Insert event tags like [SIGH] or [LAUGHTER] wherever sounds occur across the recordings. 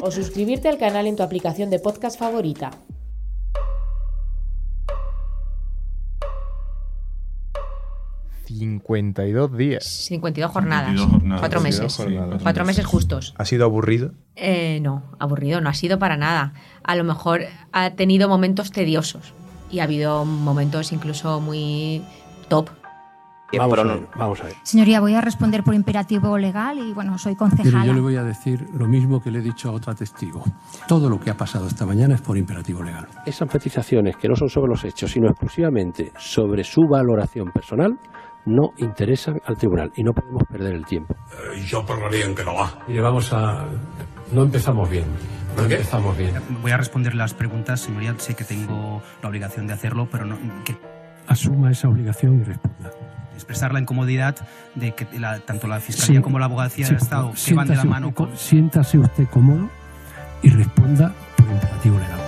O suscribirte al canal en tu aplicación de podcast favorita. ...52 días. 52 jornadas. 52 jornadas. Cuatro 52 meses. jornadas. Cuatro meses justos. ¿Ha sido aburrido? Eh, no, aburrido no ha sido para nada. A lo mejor ha tenido momentos tediosos y ha habido momentos incluso muy top. Vamos, a ver, vamos a ver. Señoría, voy a responder por imperativo legal y bueno, soy Pero concejala. yo le voy a decir lo mismo que le he dicho a otra testigo. Todo lo que ha pasado esta mañana es por imperativo legal. Esas matizaciones que no son sobre los hechos, sino exclusivamente sobre su valoración personal, no interesan al tribunal y no podemos perder el tiempo. yo parlaría en que no va. Mire, vamos a... No empezamos bien. No empezamos bien. Voy a responder las preguntas, señoría. Sé que tengo la obligación de hacerlo, pero no, que Asuma esa obligación y responda. Expresar la incomodidad de que la- tanto la Fiscalía Sí, como la Abogacía sí, del Estado que van de la mano con... Siéntase usted cómodo y responda por imperativo legal.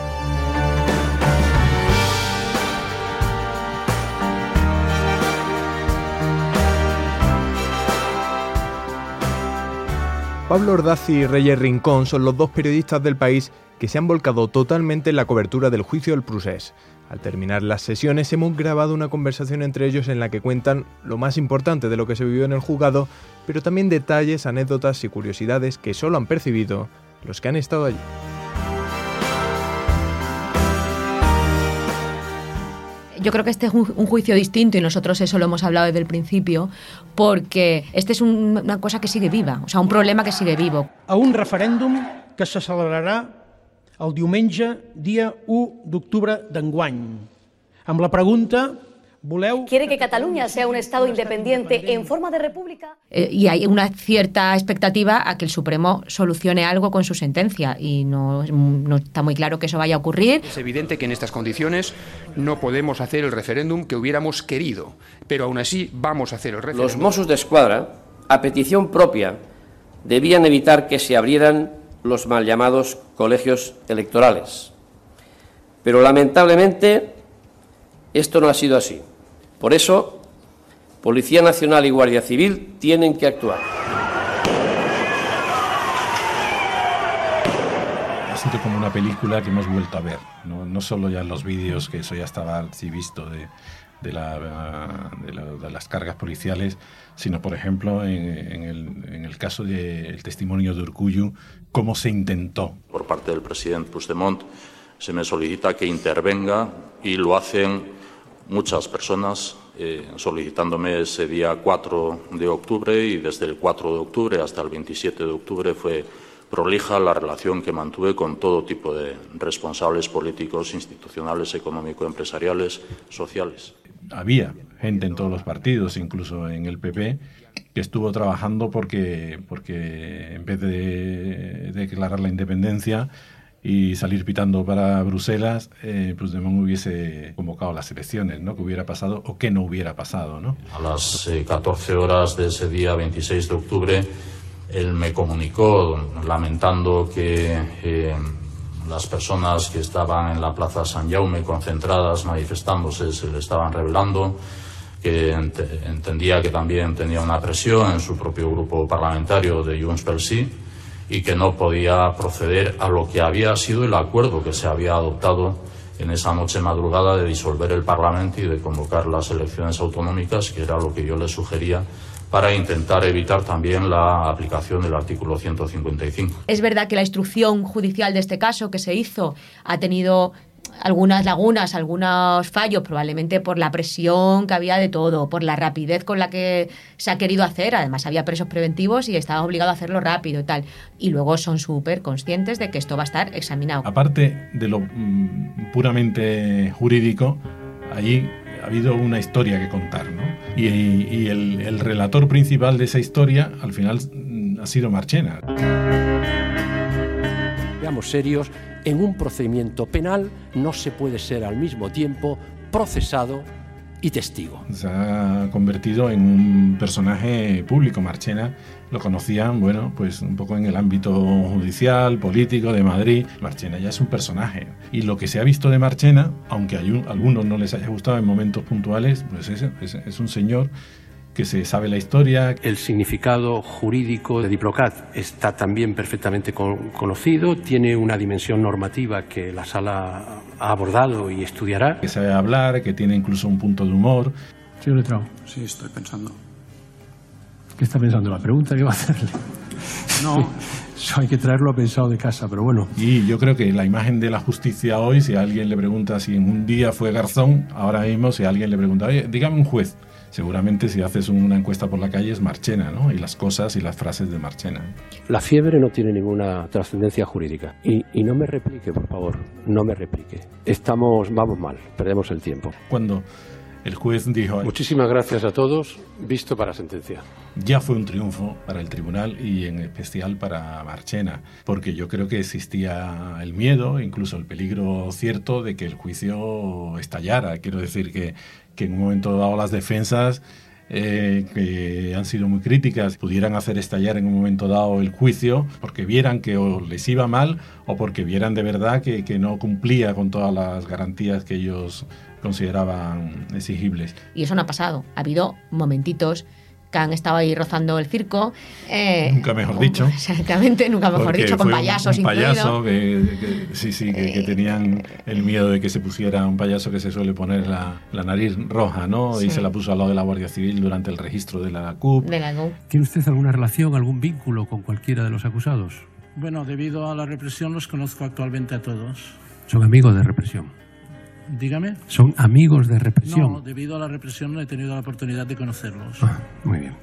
Pablo Ordaz y Reyes Rincón son los dos periodistas del país que se han volcado totalmente en la cobertura del juicio del Prusés. Al terminar las sesiones hemos grabado una conversación entre ellos en la que cuentan lo más importante de lo que se vivió en el juzgado, pero también detalles, anécdotas y curiosidades que solo han percibido los que han estado allí. Yo creo que este es un, juicio distinto y nosotros eso lo hemos hablado desde el principio, porque este es un- una cosa que sigue viva, o sea, un problema que sigue vivo. A un referèndum que se celebrarà el diumenge, dia 1 d'octubre d'enguany. Amb la pregunta, voleu... Quiere que Cataluña sea un Estado independiente en forma de república. Eh, y hay una cierta expectativa a que el Supremo solucione algo con su sentencia y no, no está muy claro que eso vaya a ocurrir. Es evidente que en estas condiciones no podemos hacer el referéndum que hubiéramos querido, pero aún así vamos a hacer el referéndum. Los Mossos de Escuadra, a petición propia, debían evitar que se abrieran los mal llamados colegios electorales. Pero lamentablemente esto no ha sido así. Por eso, Policía Nacional y Guardia Civil tienen que actuar. Ha como una película que hemos vuelto a ver, no, solo ya en los vídeos, que eso ya estaba sí visto de, de, la- de la- de las cargas policiales, sino por ejemplo en, en el, en el caso del testimonio de Urcuyu, cómo se intentó Por parte del presidente Puigdemont se me solicita que intervenga y lo hacen muchas personas eh, solicitándome ese día 4 de octubre y desde el 4 de octubre hasta el 27 de octubre fue prolija la relación que mantuve con todo tipo de responsables políticos, institucionales, económico-empresariales, sociales. había gente en todos los partidos, incluso en el PP, que estuvo trabajando porque, porque en vez de declarar la independencia y salir pitando para Bruselas, eh, Puigdemont hubiese convocado las elecciones, ¿no? Que hubiera pasado o que no hubiera pasado, ¿no? A las eh, 14 horas de ese día 26 de octubre, él me comunicó lamentando que eh, las personas que estaban en la Plaza San Jaume concentradas, manifestándose, se le estaban revelando, que ent- entendía que también tenía una presión en su propio grupo parlamentario de Junts Sí y que no podía proceder a lo que había sido el acuerdo que se había adoptado en esa noche madrugada de disolver el Parlamento y de convocar las elecciones autonómicas, que era lo que yo le sugería para intentar evitar también la aplicación del artículo 155. Es verdad que la instrucción judicial de este caso que se hizo ha tenido algunas lagunas, algunos fallos, probablemente por la presión que había de todo, por la rapidez con la que se ha querido hacer. Además, había presos preventivos y estaba obligado a hacerlo rápido y tal. Y luego son súper conscientes de que esto va a estar examinado. Aparte de lo mm, puramente jurídico, allí ha habido una historia que contar, ¿no? Y, y el, el relator principal de esa historia, al final, mm, ha sido Marchena. Seamos serios, en un procedimiento penal no se puede ser al mismo tiempo procesado y testigo. Se ha convertido en un personaje público. Marchena lo conocían, bueno, pues un poco en el ámbito judicial, político de Madrid. Marchena ya es un personaje. Y lo que se ha visto de Marchena, aunque a algunos no les haya gustado en momentos puntuales, pues es, es, es un señor que se sabe la historia. El significado jurídico de Diplocat está también perfectamente con, conocido, tiene una dimensión normativa que la sala ha abordado y estudiará. Que sabe hablar, que tiene incluso un punto de humor. Señor Letrao. Sí, estoy pensando. ¿Qué está pensando? La pregunta que va a hacerle. No. [LAUGHS] Eso hay que traerlo pensado de casa, pero bueno. Y yo creo que la imagen de la justicia hoy, si alguien le pregunta si en un día fue Garzón, ahora mismo si alguien le pregunta, oye, dígame un juez, seguramente si haces una encuesta por la calle es Marchena, ¿no? Y las cosas y las frases de Marchena. La fiebre no tiene ninguna trascendencia jurídica. Y, y, no me replique, por favor, no me replique. Estamos, vamos mal, perdemos el tiempo. Cuando el juez dijo... Muchísimas gracias a todos, visto para sentencia. Ya fue un triunfo para el tribunal y en especial para Marchena, porque yo creo que existía el miedo, incluso el peligro cierto de que el juicio estallara. Quiero decir que que en un momento dado las defensas, eh, que han sido muy críticas, pudieran hacer estallar en un momento dado el juicio porque vieran que o les iba mal o porque vieran de verdad que, que no cumplía con todas las garantías que ellos consideraban exigibles. Y eso no ha pasado. Ha habido momentitos que han estado ahí rozando el circo. Eh, nunca mejor dicho. [LAUGHS] Exactamente, nunca mejor Porque dicho, con fue un- payasos un payaso que, que- sí, sí, que, que tenían el miedo de que se pusiera un payaso que se suele poner la, la nariz roja, ¿no? Y Sí. se la puso al lado de la Guardia Civil durante el registro de la CUP. De la GUP. ¿Tiene usted alguna relación, algún vínculo con cualquiera de los acusados? Bueno, debido a la represión los conozco actualmente a todos. Son amigos de represión. Dígame. Son amigos de represión. No, debido a la represión no he tenido la oportunidad de conocerlos. Muy bien.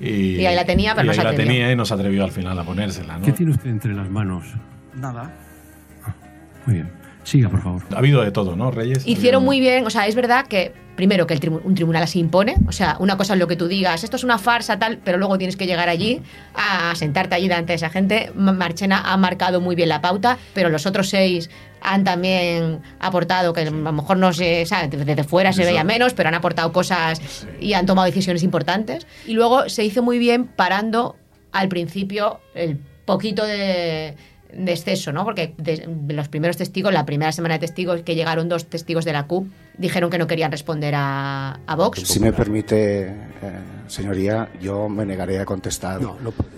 Y, Y ahí la tenía, pero y no ahí se la tenía y no se atrevió al final a ponérsela, ¿no? ¿Qué tiene usted entre las manos? Nada. Muy bien. Siga, por favor. Ha habido de todo, ¿no, Reyes? Hicieron muy bien, o sea, es verdad que primero que el tribu- un tribunal así impone, o sea, una cosa es lo que tú digas, esto es una farsa tal, pero luego tienes que llegar allí a sentarte allí delante de esa gente. Ma- Marchena ha marcado muy bien la pauta, pero los otros seis han también aportado que a lo mejor no se, sabe, desde fuera se Eso. veía menos, pero han aportado cosas y han tomado decisiones importantes. Y luego se hizo muy bien parando al principio el poquito de de exceso, ¿no? Porque de, de los primeros testigos, la primera semana de testigos que llegaron dos testigos de la CUP, dijeron que no querían responder a, a Vox. Si me permite, eh, señoría, yo me negaré a contestar. No, no puede.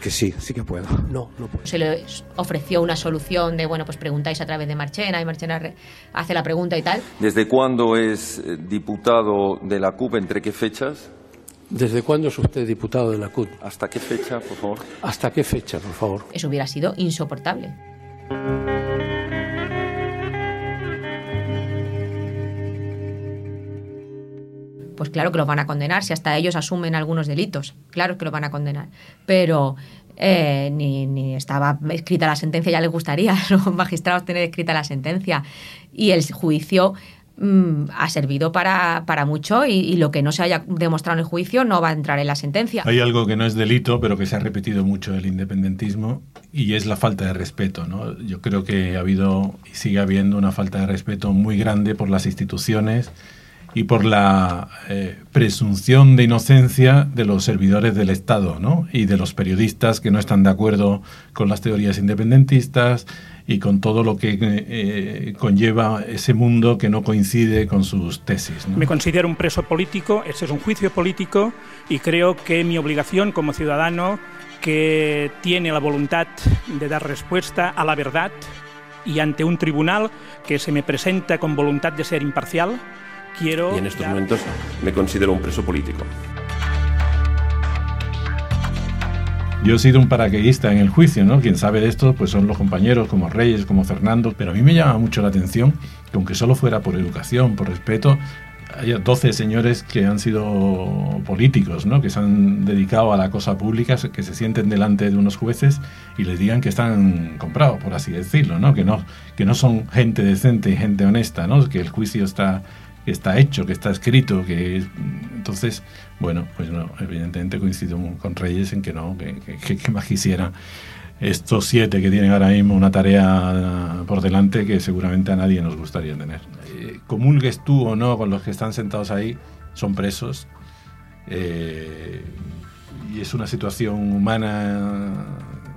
Que sí, sí que puedo. No, no puede. Se le ofreció una solución de, bueno, pues preguntáis a través de Marchena y Marchena re- hace la pregunta y tal. ¿Desde cuándo es eh, diputado de la CUP? ¿Entre qué fechas? ¿Desde cuándo es usted diputado de la CUT? ¿Hasta qué fecha, por favor? ¿Hasta qué fecha, por favor? Eso hubiera sido insoportable. Pues claro que los van a condenar, si hasta ellos asumen algunos delitos, claro que los van a condenar. Pero eh, ni, estaba escrita la sentencia, ya les gustaría [LAUGHS] a los magistrados tener escrita la sentencia. Y el juicio mm, ha servido para, para mucho y, y lo que no se haya demostrado en el juicio no va a entrar en la sentencia. Hay algo que no es delito, pero que se ha repetido mucho el independentismo y es la falta de respeto. ¿no? Yo creo que ha habido y sigue habiendo una falta de respeto muy grande por las instituciones y por la eh, presunción de inocencia de los servidores del Estado ¿no? y de los periodistas que no están de acuerdo con las teorías independentistas y con todo lo que eh, conlleva ese mundo que no coincide con sus tesis. ¿no? Me considero un preso político, este es un juicio político y creo que mi obligación como ciudadano que tiene la voluntad de dar respuesta a la verdad y ante un tribunal que se me presenta con voluntad de ser imparcial, quiero... Y en estos momentos me considero un preso político. Yo he sido un paracaidista en el juicio, ¿no? Quien sabe de esto, pues son los compañeros como Reyes, como Fernando, pero a mí me llama mucho la atención que aunque solo fuera por educación, por respeto, haya 12 señores que han sido políticos, ¿no? Que se han dedicado a la cosa pública, que se sienten delante de unos jueces y les digan que están comprados, por así decirlo, ¿no? Que no, que no son gente decente y gente honesta, ¿no? Que el juicio está que está hecho, que está escrito, que entonces, bueno, pues no, evidentemente coincido con Reyes en que no, que, que, más quisiera estos siete que tienen ahora mismo una tarea por delante que seguramente a nadie nos gustaría tener. Eh, comulgues tú o no con los que están sentados ahí, son presos. Eh, y es una situación humana,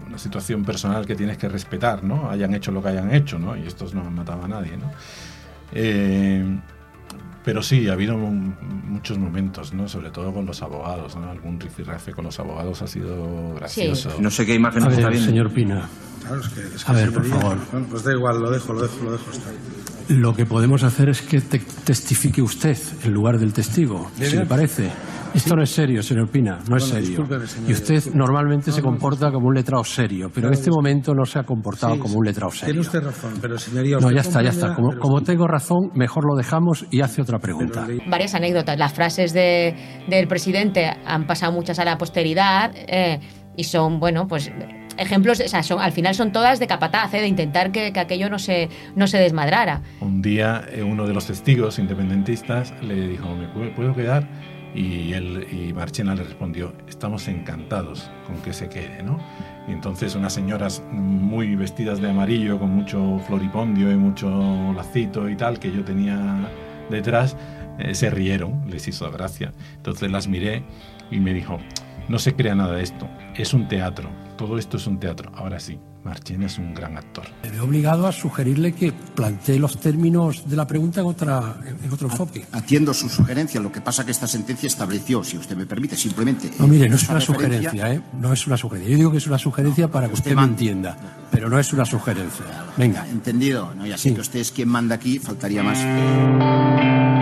una situación personal que tienes que respetar, ¿no? Hayan hecho lo que hayan hecho, ¿no? Y estos no han matado a nadie, ¿no? Eh, pero sí, ha habido muchos momentos, ¿no? Sobre todo con los abogados, ¿no? Algún rifirrafe con los abogados ha sido gracioso. No sé qué imagen está viendo. señor Pina. a ver, por favor. pues da igual, lo dejo, lo dejo, lo dejo estar. Lo que podemos hacer es que testifique usted en lugar del testigo, si le parece. Esto no es serio, señor Pina, no es serio. Y usted normalmente se comporta como un letrado serio, pero en este momento no se ha comportado como un letrado serio. Tiene usted razón, pero señoría... No, ya está, ya está. Como, como, tengo razón, mejor lo dejamos y hace otra pregunta. Varias anécdotas. Las frases de, del presidente han pasado muchas a la posteridad eh, y son, bueno, pues ejemplos, o sea, son, al final son todas de capataz, ¿eh? de intentar que, que, aquello no se, no se desmadrara. Un día eh, uno de los testigos independentistas le dijo, ¿me puedo quedar? Y, él, y Marchena le respondió, estamos encantados con que se quede, ¿no? Y entonces unas señoras muy vestidas de amarillo, con mucho floripondio y mucho lacito y tal, que yo tenía detrás, eh, se rieron, les hizo gracia. Entonces las miré y me dijo, no se crea nada de esto, es un teatro, todo esto es un teatro, ahora sí, Marchena es un gran actor. Me he obligado a sugerirle que plantee los términos de la pregunta en, otra, en otro enfoque. Atiendo su sugerencia, lo que pasa que esta sentencia estableció, si usted me permite, simplemente... No, mire, no es una sugerencia, ¿eh? No es una sugerencia. Yo digo que es una sugerencia para que usted, me entienda, pero no es una sugerencia. Venga. Entendido, no, ya sé que usted es quien manda aquí, faltaría más.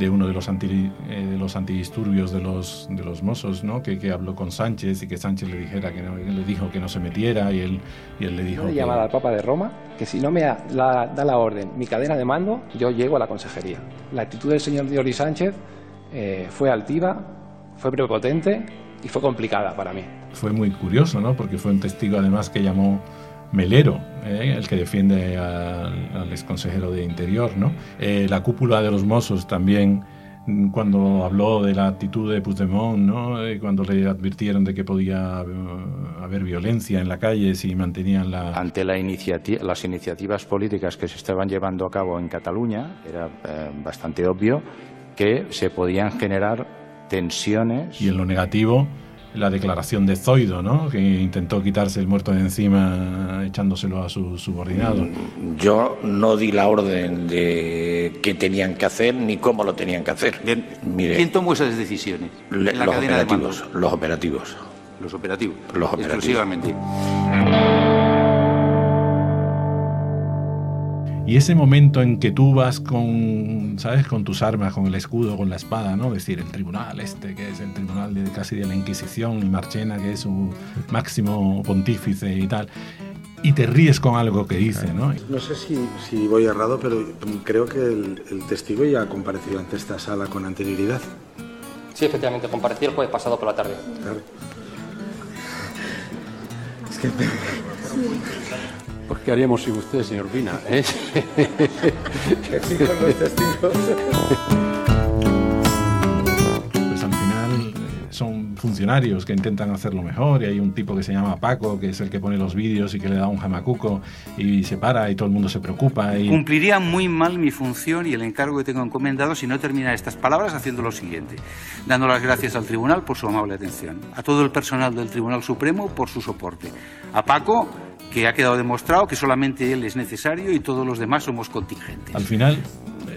De uno de los, anti, eh, de los antidisturbios de los, de los mozos, ¿no? Que, que, habló con Sánchez y que Sánchez le dijera que no, le dijo que no se metiera y él, y él le dijo... Una llamada al Papa de Roma que si no me da la, da la, orden, mi cadena de mando, yo llego a la consejería. La actitud del señor Diori Sánchez eh, fue altiva, fue prepotente y fue complicada para mí. Fue muy curioso, ¿no? Porque fue un testigo además que llamó Melero, eh, el que defiende al, al exconsejero de Interior. ¿no? Eh, la cúpula de los Mossos también, mm, cuando habló de la actitud de Puigdemont, ¿no? Eh, cuando le advirtieron de que podía haber violencia en la calle si mantenían la... Ante la iniciativa, las iniciativas políticas que se estaban llevando a cabo en Cataluña, era bastante obvio que se podían generar tensiones. Y en lo negativo la declaración de Zoido, ¿no? que intentó quitarse el muerto de encima echándoselo a su subordinado. Yo no di la orden de qué tenían que hacer ni cómo lo tenían que hacer. Bien. ¿Quién tomó esas decisiones? Le, la los, cadena operativos, de los operativos. Los operativos. Los operativos. Exclusivamente. Y ese momento en que tú vas con, ¿sabes? Con tus armas, con el escudo, con la espada, ¿no? Es decir, el tribunal este, que es el tribunal de, casi de la Inquisición, y Marchena, que es su máximo pontífice y tal, y te ríes con algo que dice, ¿no? No sé si, si voy errado, pero creo que el, el, testigo ya ha comparecido ante esta sala con anterioridad. Sí, efectivamente, compareció el jueves pasado por la tarde. Claro. Es que... [LAUGHS] Pues ¿qué haríamos sin usted, señor Pina? ¿eh? [LAUGHS] los testigos. Pues al final son funcionarios que intentan hacerlo mejor y hay un tipo que se llama Paco, que es el que pone los vídeos y que le da un jamacuco y se para y todo el mundo se preocupa. Y... Cumpliría muy mal mi función y el encargo que tengo encomendado si no terminara estas palabras haciendo lo siguiente, dando las gracias al tribunal por su amable atención, a todo el personal del Tribunal Supremo por su soporte, a Paco que ha quedado demostrado que solamente él es necesario y todos los demás somos contingentes. Al final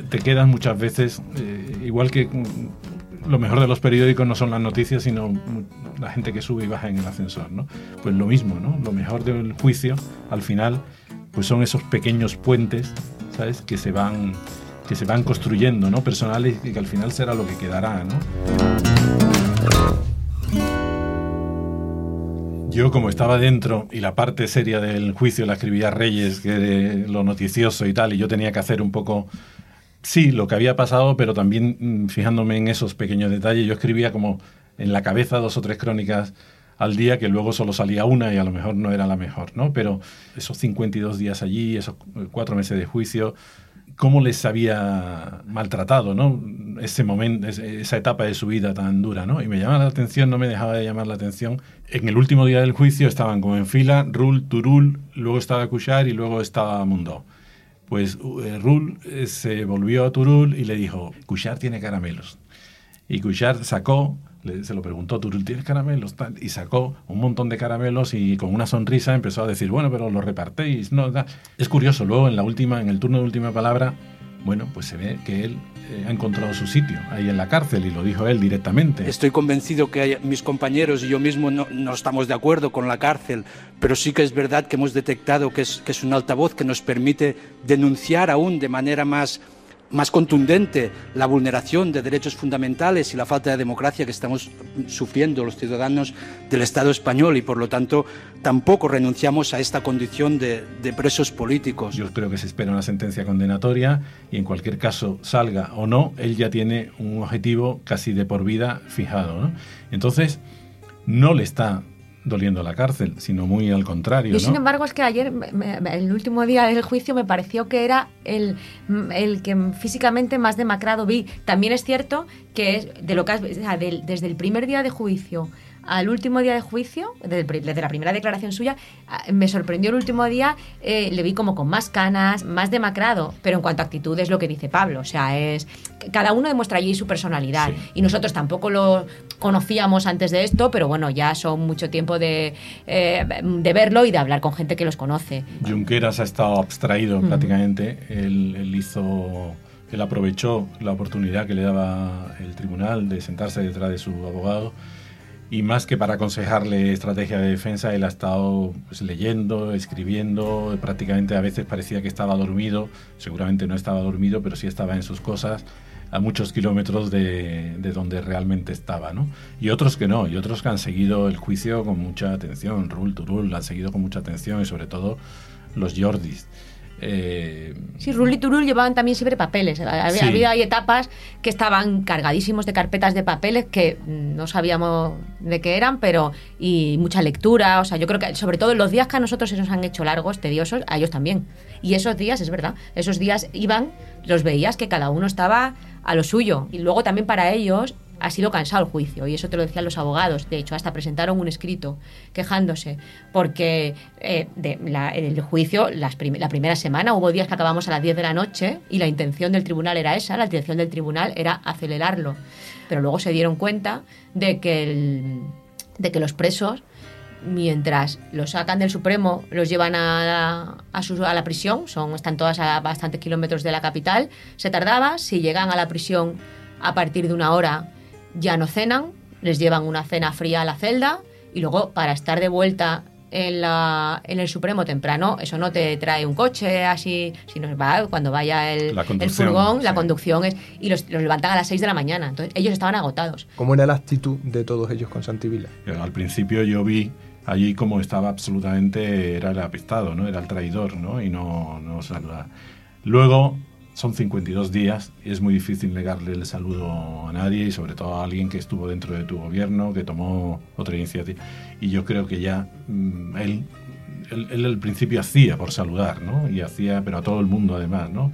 te quedan muchas veces, eh, igual que lo mejor de los periódicos no son las noticias, sino la gente que sube y baja en el ascensor, ¿no? Pues lo mismo, ¿no? Lo mejor del juicio, al final, pues son esos pequeños puentes, ¿sabes? Que se van que se van construyendo, ¿no? Personales y que al final será lo que quedará, ¿no? Yo como estaba dentro y la parte seria del juicio la escribía Reyes, que lo noticioso y tal, y yo tenía que hacer un poco, sí, lo que había pasado, pero también fijándome en esos pequeños detalles, yo escribía como en la cabeza dos o tres crónicas al día que luego solo salía una y a lo mejor no era la mejor, ¿no? Pero esos 52 días allí, esos cuatro meses de juicio, cómo les había maltratado, ¿no? Ese momento, esa etapa de su vida tan dura, ¿no? Y me llamaba la atención, no me dejaba de llamar la atención. En el último día del juicio estaban como en fila Rul, Turul, luego estaba Cuchar y luego estaba Mundo. Pues eh, Rul eh, se volvió a Turul y le dijo, Cuchar tiene caramelos. Y Cuchar sacó se lo preguntó, ¿tú tienes caramelos? Y sacó un montón de caramelos y con una sonrisa empezó a decir, bueno, pero lo repartéis. No, Es curioso, luego en, la última, en el turno de última palabra, bueno, pues se ve que él eh, ha encontrado su sitio ahí en la cárcel y lo dijo él directamente. Estoy convencido que mis compañeros y yo mismo no, no, estamos de acuerdo con la cárcel, pero sí que es verdad que hemos detectado que es, que es un altavoz que nos permite denunciar aún de manera más más contundente la vulneración de derechos fundamentales y la falta de democracia que estamos sufriendo los ciudadanos del Estado español y por lo tanto tampoco renunciamos a esta condición de, presos políticos. Yo creo que se espera una sentencia condenatoria y en cualquier caso salga o no, él ya tiene un objetivo casi de por vida fijado. Entonces, no le está doliendo la cárcel, sino muy al contrario. Y sin embargo, es que ayer, el último día del juicio, me pareció que era el, el que físicamente más demacrado vi. También es cierto que es de lo que desde el primer día de juicio al último día de juicio, desde, la primera declaración suya, ah, me sorprendió el último día, eh, le vi como con más canas, más demacrado, pero en cuanto a actitud es lo que dice Pablo, o sea, es cada uno demuestra allí su personalidad y nosotros tampoco lo conocíamos antes de esto, pero bueno, ya son mucho tiempo de, eh, de verlo y de hablar con gente que los conoce. Junqueras ha estado abstraído prácticamente, él, él hizo él aprovechó la oportunidad que le daba el tribunal de sentarse detrás de su abogado y más que para aconsejarle estrategia de defensa, él ha estado pues, leyendo, escribiendo, prácticamente a veces parecía que estaba dormido, seguramente no estaba dormido, pero sí estaba en sus cosas a muchos kilómetros de, de donde realmente estaba, ¿no? Y otros que no, y otros que han seguido el juicio con mucha atención, Rul Turul han seguido con mucha atención y sobre todo los Jordis. Eh, sí, Rul y Turul llevaban también siempre papeles. Había, etapas que estaban cargadísimos de carpetas de papeles que no sabíamos de qué eran, pero y mucha lectura. O sea, yo creo que sobre todo los días que a nosotros se nos han hecho largos, tediosos, a ellos también. Y esos días, es verdad, esos días iban, los veías que cada uno estaba a lo suyo. Y luego también para ellos ha sido cansado el juicio, y eso te lo decían los abogados. De hecho, hasta presentaron un escrito quejándose, porque eh, el juicio, la primera semana, hubo días que acabamos a las 10 de la noche, y la intención del tribunal era esa, la intención del tribunal era acelerarlo. Pero luego se dieron cuenta de que, de que los presos mientras los sacan del Supremo, los llevan a, a, la prisión, son, están todas a bastantes kilómetros de la capital, se tardaba, si llegan a la prisión a partir de una hora ya no cenan, les llevan una cena fría a la celda y luego para estar de vuelta en, la, en el Supremo temprano, eso no te trae un coche así, sino va cuando vaya el, el furgón, la conducción es, y los, levantan a las 6 de la mañana. Entonces ellos estaban agotados. ¿Cómo era la actitud de todos ellos con Santivila? Al principio yo vi allí como estaba absolutamente, era el apestado, ¿no? Era el traidor, ¿no? Y no, no saluda. Luego son 52 días y es muy difícil negarle el saludo a nadie y sobre todo a alguien que estuvo dentro de tu gobierno, que tomó otra iniciativa. Y yo creo que ya mm, él, él, al principio hacía por saludar, ¿no? Y hacía, pero a todo el mundo además, ¿no?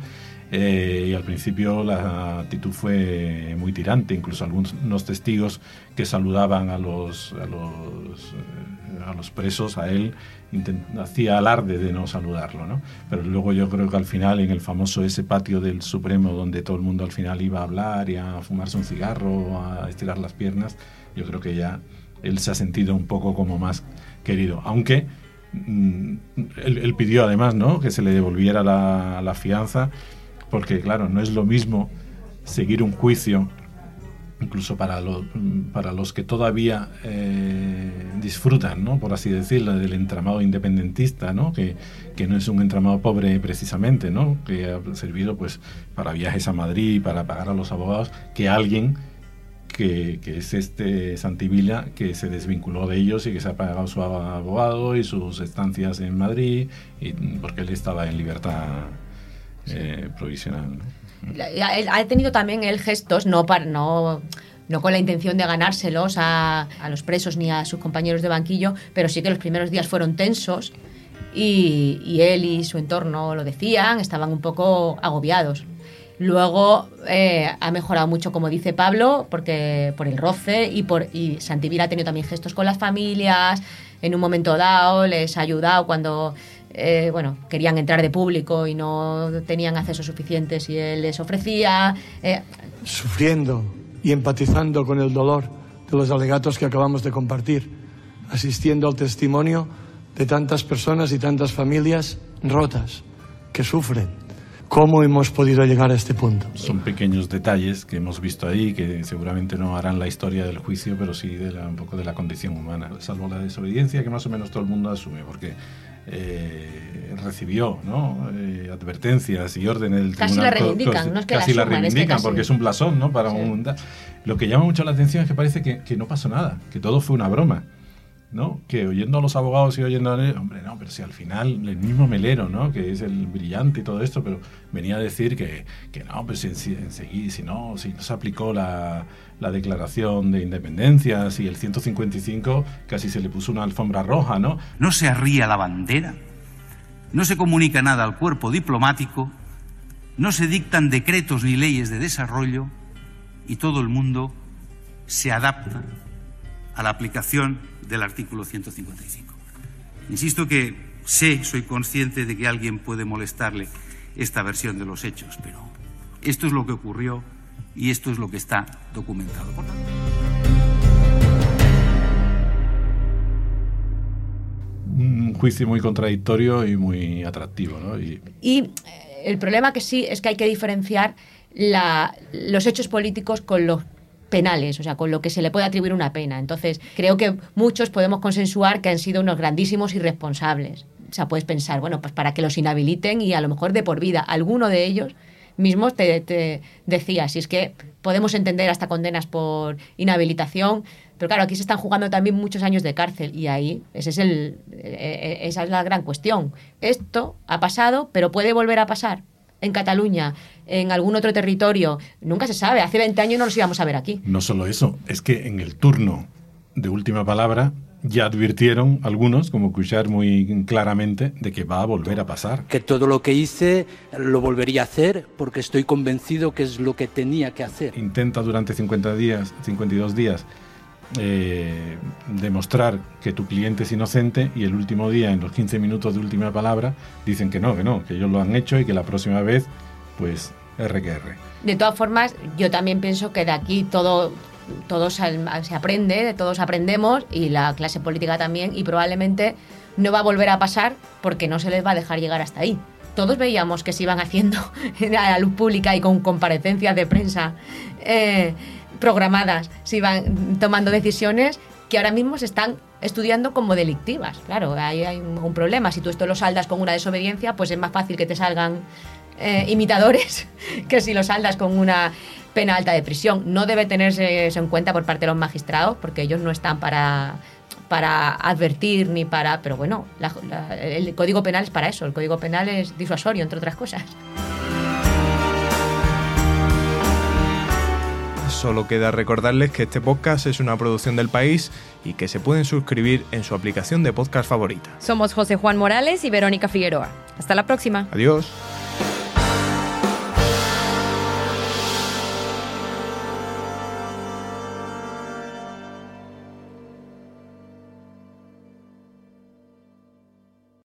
Eh, y al principio la actitud fue muy tirante, incluso algunos testigos que saludaban a los, a los, eh, a los presos, a él, hacía alarde de no saludarlo, ¿no? Pero luego yo creo que al final, en el famoso ese patio del Supremo, donde todo el mundo al final iba a hablar y a fumarse un cigarro, a estirar las piernas, yo creo que ya él se ha sentido un poco como más querido, aunque mm, él, pidió además, ¿no? Que se le devolviera la, la fianza porque claro, no es lo mismo seguir un juicio, incluso para, para los que todavía eh, disfrutan, ¿no? por así decirlo, del entramado independentista, ¿no? Que, que, no es un entramado pobre precisamente, ¿no? que ha servido pues, para viajes a Madrid, para pagar a los abogados, que alguien que, que, es este Santivila que se desvinculó de ellos y que se ha pagado su abogado y sus estancias en Madrid, y, porque él estaba en libertad eh, provisional. Ha tenido también el gestos, no para no no con la intención de ganárselos a, a los presos ni a sus compañeros de banquillo, pero sí que los primeros días fueron tensos y, y él y su entorno lo decían, estaban un poco agobiados. Luego eh, ha mejorado mucho, como dice Pablo, porque por el roce y por y Santivira ha tenido también gestos con las familias. En un momento dado les ha ayudado cuando eh, bueno querían entrar de público y no tenían acceso suficiente y él les ofrecía. eh, sufriendo y empatizando con el dolor de los alegatos que acabamos de compartir, asistiendo al testimonio de tantas personas y tantas familias rotas que sufren. ¿Cómo hemos podido llegar a este punto? Son pequeños detalles que hemos visto ahí que seguramente no harán la historia del juicio, pero sí de la- un poco de la condición humana. Salvo la desobediencia que más o menos todo el mundo asume, porque eh, recibió ¿no? Eh, advertencias y órdenes del Casi tribunal. la co- reivindican, co- no es que la casi la es que reivindican casi- porque es un blasón ¿no? para Sí. un... Lo que llama mucho la atención es que parece que, que no pasó nada, que todo fue una broma. ¿No? Que oyendo a los abogados y oyendo a él, hombre, no, pero si al final el mismo Melero, ¿no? Que es el brillante y todo esto, pero venía a decir que, que no, pues enseguida, si no, si no se aplicó la, la declaración de independencia, si el 155 casi se le puso una alfombra roja, ¿no? No se arría la bandera, no se comunica nada al cuerpo diplomático, no se dictan decretos ni leyes de desarrollo y todo el mundo se adapta a la aplicación del artículo 155. Insisto que sé, soy consciente de que a alguien puede molestarle esta versión de los hechos, pero esto es lo que ocurrió y esto es lo que está documentado. Por tanto, Un juicio muy contradictorio y muy atractivo, ¿no? Y Y eh, el problema que sí es que hay que diferenciar la- los hechos políticos con los penales, o sea, con lo que se le puede atribuir una pena. Entonces, creo que muchos podemos consensuar que han sido unos grandísimos irresponsables. O sea, puedes pensar, bueno, pues para que los inhabiliten y a lo mejor de por vida. Alguno de ellos mismos te, decía, si es que podemos entender hasta condenas por inhabilitación, pero claro, aquí se están jugando también muchos años de cárcel y ahí ese es el, eh, esa es la gran cuestión. Esto ha pasado, pero puede volver a pasar en Cataluña, en algún otro territorio. Nunca se sabe. Hace 20 años no nos íbamos a ver aquí. no solo eso, es que en el turno de última palabra ya advirtieron algunos, como Cuchar muy claramente, de que va a volver a pasar. que todo lo que hice lo volvería a hacer porque estoy convencido que es lo que tenía que hacer. Intenta durante 50 días, 52 días, eh, demostrar que tu cliente es inocente y el último día, en los 15 minutos de última palabra, dicen que no, que no, que ellos lo han hecho y que la próxima vez, pues, R. De todas formas, yo también pienso que de aquí todo, todo se, aprende, de todos aprendemos y la clase política también y probablemente no va a volver a pasar porque no se les va a dejar llegar hasta ahí. Todos veíamos que se iban haciendo [LAUGHS] a la luz pública y con comparecencias de prensa eh, programadas, se iban tomando decisiones que ahora mismo se están estudiando como delictivas. Claro, ahí hay un, problema. Si tú esto lo saldas con una desobediencia, pues es más fácil que te salgan eh, imitadores [LAUGHS] que si lo saldas con una pena alta de prisión. No debe tenerse eso en cuenta por parte de los magistrados, porque ellos no están para para advertir ni para... Pero bueno, el Código Penal es para eso. El Código Penal es disuasorio, entre otras cosas. Solo queda recordarles que este podcast es una producción del país y que se pueden suscribir en su aplicación de podcast favorita. Somos José Juan Morales y Verónica Figueroa. Hasta la próxima. Adiós.